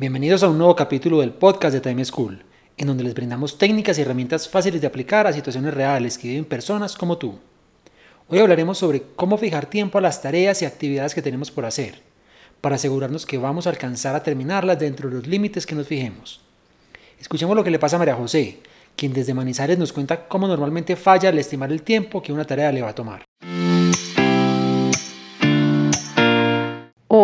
Bienvenidos a un nuevo capítulo del podcast de Time School, en donde les brindamos técnicas y herramientas fáciles de aplicar a situaciones reales que viven personas como tú. Hoy hablaremos sobre cómo fijar tiempo a las tareas y actividades que tenemos por hacer, para asegurarnos que vamos a alcanzar a terminarlas dentro de los límites que nos fijemos. Escuchemos lo que le pasa a María José, quien desde Manizales nos cuenta cómo normalmente falla al estimar el tiempo que una tarea le va a tomar.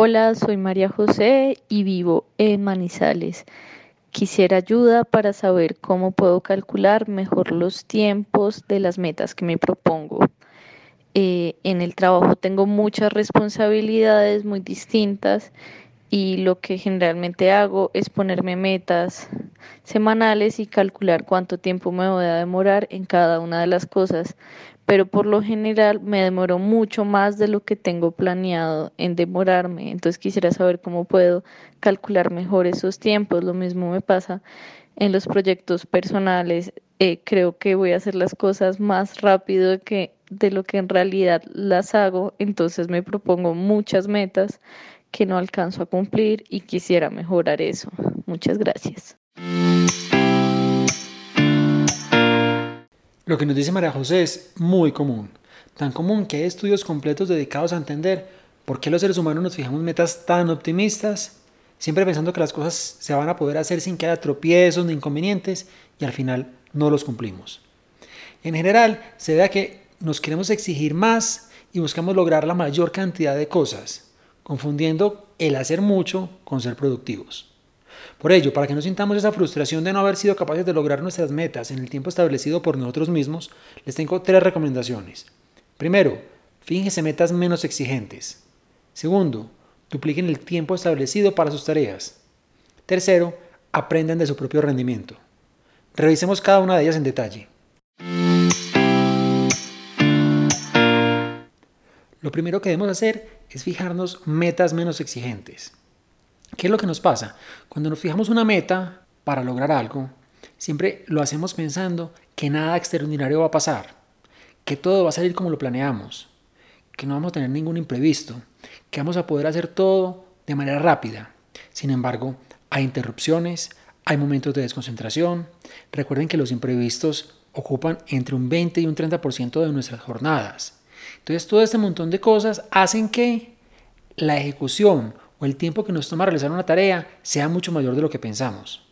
Hola, soy María José y vivo en Manizales. Quisiera ayuda para saber cómo puedo calcular mejor los tiempos de las metas que me propongo. Eh, en el trabajo tengo muchas responsabilidades muy distintas y lo que generalmente hago es ponerme metas semanales y calcular cuánto tiempo me voy a demorar en cada una de las cosas pero por lo general me demoro mucho más de lo que tengo planeado en demorarme. Entonces quisiera saber cómo puedo calcular mejor esos tiempos. Lo mismo me pasa en los proyectos personales. Eh, creo que voy a hacer las cosas más rápido que de lo que en realidad las hago. Entonces me propongo muchas metas que no alcanzo a cumplir y quisiera mejorar eso. Muchas gracias. Lo que nos dice María José es muy común, tan común que hay estudios completos dedicados a entender por qué los seres humanos nos fijamos metas tan optimistas, siempre pensando que las cosas se van a poder hacer sin que haya tropiezos ni inconvenientes y al final no los cumplimos. En general, se da que nos queremos exigir más y buscamos lograr la mayor cantidad de cosas, confundiendo el hacer mucho con ser productivos. Por ello, para que no sintamos esa frustración de no haber sido capaces de lograr nuestras metas en el tiempo establecido por nosotros mismos, les tengo tres recomendaciones. Primero, fíjense metas menos exigentes. Segundo, dupliquen el tiempo establecido para sus tareas. Tercero, aprendan de su propio rendimiento. Revisemos cada una de ellas en detalle. Lo primero que debemos hacer es fijarnos metas menos exigentes. ¿Qué es lo que nos pasa? Cuando nos fijamos una meta para lograr algo, siempre lo hacemos pensando que nada extraordinario va a pasar, que todo va a salir como lo planeamos, que no vamos a tener ningún imprevisto, que vamos a poder hacer todo de manera rápida. Sin embargo, hay interrupciones, hay momentos de desconcentración. Recuerden que los imprevistos ocupan entre un 20 y un 30% de nuestras jornadas. Entonces, todo este montón de cosas hacen que la ejecución o el tiempo que nos toma realizar una tarea sea mucho mayor de lo que pensamos.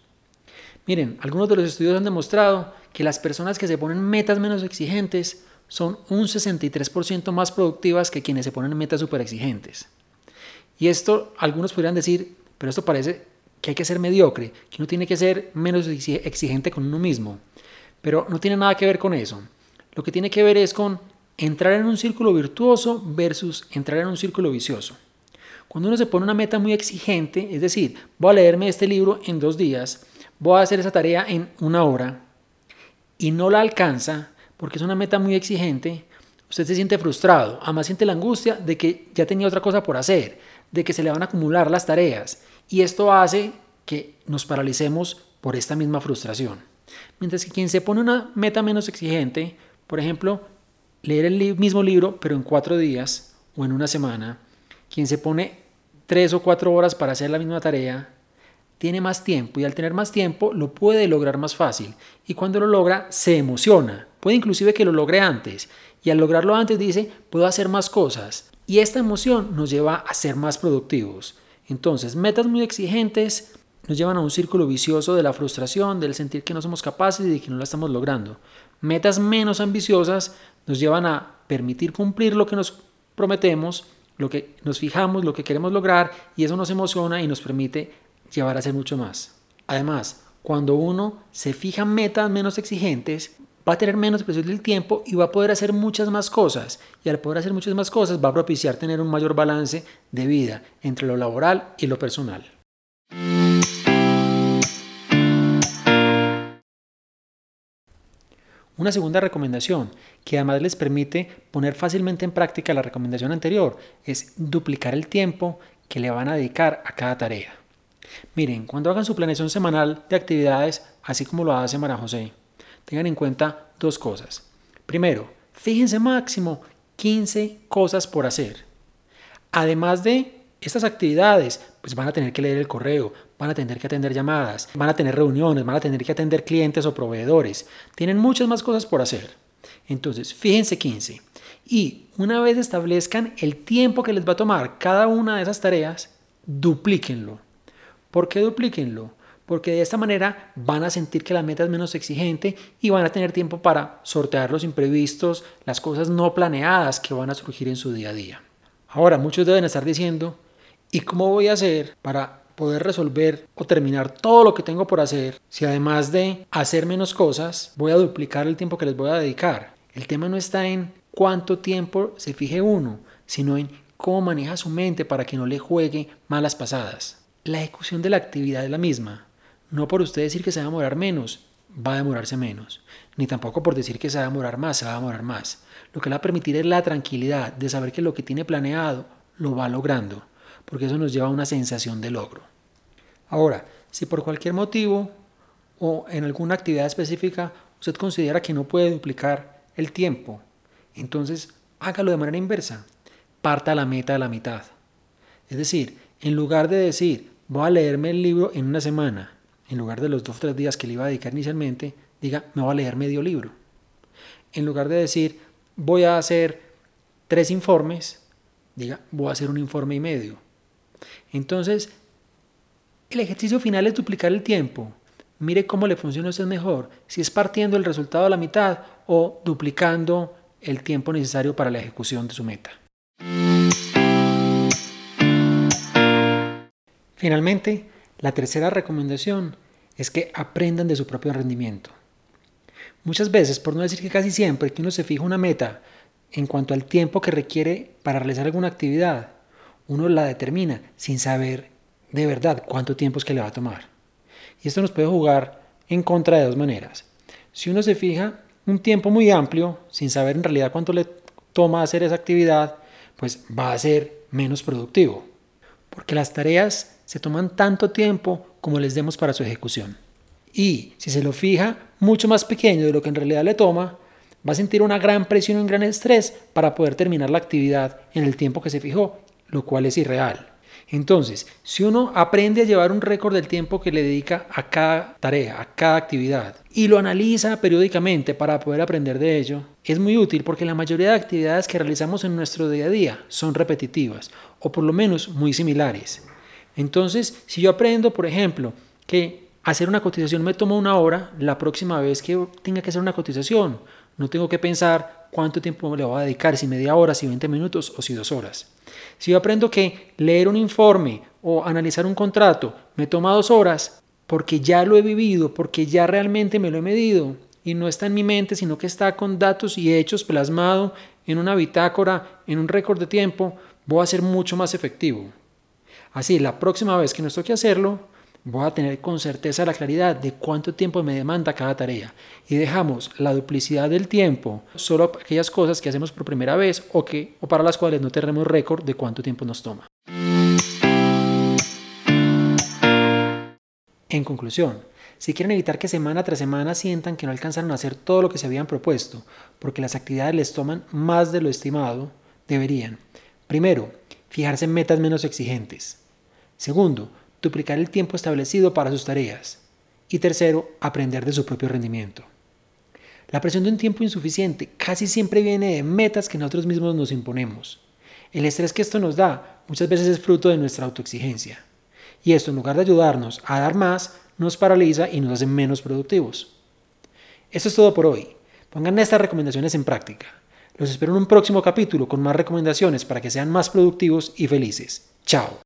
Miren, algunos de los estudios han demostrado que las personas que se ponen metas menos exigentes son un 63% más productivas que quienes se ponen metas súper exigentes. Y esto, algunos podrían decir, pero esto parece que hay que ser mediocre, que uno tiene que ser menos exigente con uno mismo. Pero no tiene nada que ver con eso. Lo que tiene que ver es con entrar en un círculo virtuoso versus entrar en un círculo vicioso. Cuando uno se pone una meta muy exigente, es decir, voy a leerme este libro en dos días, voy a hacer esa tarea en una hora y no la alcanza porque es una meta muy exigente, usted se siente frustrado, además siente la angustia de que ya tenía otra cosa por hacer, de que se le van a acumular las tareas y esto hace que nos paralicemos por esta misma frustración. Mientras que quien se pone una meta menos exigente, por ejemplo, leer el mismo libro pero en cuatro días o en una semana, quien se pone tres o cuatro horas para hacer la misma tarea, tiene más tiempo y al tener más tiempo lo puede lograr más fácil y cuando lo logra se emociona, puede inclusive que lo logre antes y al lograrlo antes dice puedo hacer más cosas y esta emoción nos lleva a ser más productivos. Entonces, metas muy exigentes nos llevan a un círculo vicioso de la frustración, del sentir que no somos capaces y de que no la estamos logrando. Metas menos ambiciosas nos llevan a permitir cumplir lo que nos prometemos lo que nos fijamos, lo que queremos lograr y eso nos emociona y nos permite llevar a hacer mucho más. Además, cuando uno se fija metas menos exigentes, va a tener menos presión del tiempo y va a poder hacer muchas más cosas. Y al poder hacer muchas más cosas va a propiciar tener un mayor balance de vida entre lo laboral y lo personal. Una segunda recomendación, que además les permite poner fácilmente en práctica la recomendación anterior, es duplicar el tiempo que le van a dedicar a cada tarea. Miren, cuando hagan su planeación semanal de actividades, así como lo hace María José, tengan en cuenta dos cosas. Primero, fíjense máximo 15 cosas por hacer. Además de estas actividades, pues van a tener que leer el correo, van a tener que atender llamadas, van a tener reuniones, van a tener que atender clientes o proveedores. Tienen muchas más cosas por hacer. Entonces, fíjense 15. Y una vez establezcan el tiempo que les va a tomar cada una de esas tareas, duplíquenlo. ¿Por qué duplíquenlo? Porque de esta manera van a sentir que la meta es menos exigente y van a tener tiempo para sortear los imprevistos, las cosas no planeadas que van a surgir en su día a día. Ahora, muchos deben estar diciendo, ¿y cómo voy a hacer para poder resolver o terminar todo lo que tengo por hacer si además de hacer menos cosas voy a duplicar el tiempo que les voy a dedicar? El tema no está en cuánto tiempo se fije uno, sino en cómo maneja su mente para que no le juegue malas pasadas. La ejecución de la actividad es la misma. No por usted decir que se va a demorar menos, va a demorarse menos. Ni tampoco por decir que se va a demorar más, se va a demorar más. Lo que le va a permitir es la tranquilidad de saber que lo que tiene planeado lo va logrando porque eso nos lleva a una sensación de logro. Ahora, si por cualquier motivo o en alguna actividad específica usted considera que no puede duplicar el tiempo, entonces hágalo de manera inversa. Parta la meta de la mitad. Es decir, en lugar de decir, voy a leerme el libro en una semana, en lugar de los dos o tres días que le iba a dedicar inicialmente, diga, me voy a leer medio libro. En lugar de decir, voy a hacer tres informes, diga, voy a hacer un informe y medio. Entonces, el ejercicio final es duplicar el tiempo. Mire cómo le funciona a usted mejor, si es partiendo el resultado a la mitad o duplicando el tiempo necesario para la ejecución de su meta. Finalmente, la tercera recomendación es que aprendan de su propio rendimiento. Muchas veces, por no decir que casi siempre, que uno se fija una meta en cuanto al tiempo que requiere para realizar alguna actividad, uno la determina sin saber de verdad cuánto tiempo es que le va a tomar. Y esto nos puede jugar en contra de dos maneras. Si uno se fija un tiempo muy amplio, sin saber en realidad cuánto le toma hacer esa actividad, pues va a ser menos productivo. Porque las tareas se toman tanto tiempo como les demos para su ejecución. Y si se lo fija mucho más pequeño de lo que en realidad le toma, va a sentir una gran presión y un gran estrés para poder terminar la actividad en el tiempo que se fijó lo cual es irreal. Entonces, si uno aprende a llevar un récord del tiempo que le dedica a cada tarea, a cada actividad, y lo analiza periódicamente para poder aprender de ello, es muy útil porque la mayoría de actividades que realizamos en nuestro día a día son repetitivas, o por lo menos muy similares. Entonces, si yo aprendo, por ejemplo, que hacer una cotización me toma una hora, la próxima vez que tenga que hacer una cotización, no tengo que pensar cuánto tiempo le voy a dedicar, si media hora, si 20 minutos o si dos horas. Si yo aprendo que leer un informe o analizar un contrato me toma dos horas, porque ya lo he vivido, porque ya realmente me lo he medido y no está en mi mente, sino que está con datos y hechos plasmado en una bitácora, en un récord de tiempo, voy a ser mucho más efectivo. Así, la próxima vez que nos toque hacerlo, voy a tener con certeza la claridad de cuánto tiempo me demanda cada tarea. Y dejamos la duplicidad del tiempo solo aquellas cosas que hacemos por primera vez o, que, o para las cuales no tenemos récord de cuánto tiempo nos toma. En conclusión, si quieren evitar que semana tras semana sientan que no alcanzaron a hacer todo lo que se habían propuesto, porque las actividades les toman más de lo estimado, deberían, primero, fijarse en metas menos exigentes. Segundo, duplicar el tiempo establecido para sus tareas. Y tercero, aprender de su propio rendimiento. La presión de un tiempo insuficiente casi siempre viene de metas que nosotros mismos nos imponemos. El estrés que esto nos da muchas veces es fruto de nuestra autoexigencia. Y esto, en lugar de ayudarnos a dar más, nos paraliza y nos hace menos productivos. Esto es todo por hoy. Pongan estas recomendaciones en práctica. Los espero en un próximo capítulo con más recomendaciones para que sean más productivos y felices. Chao.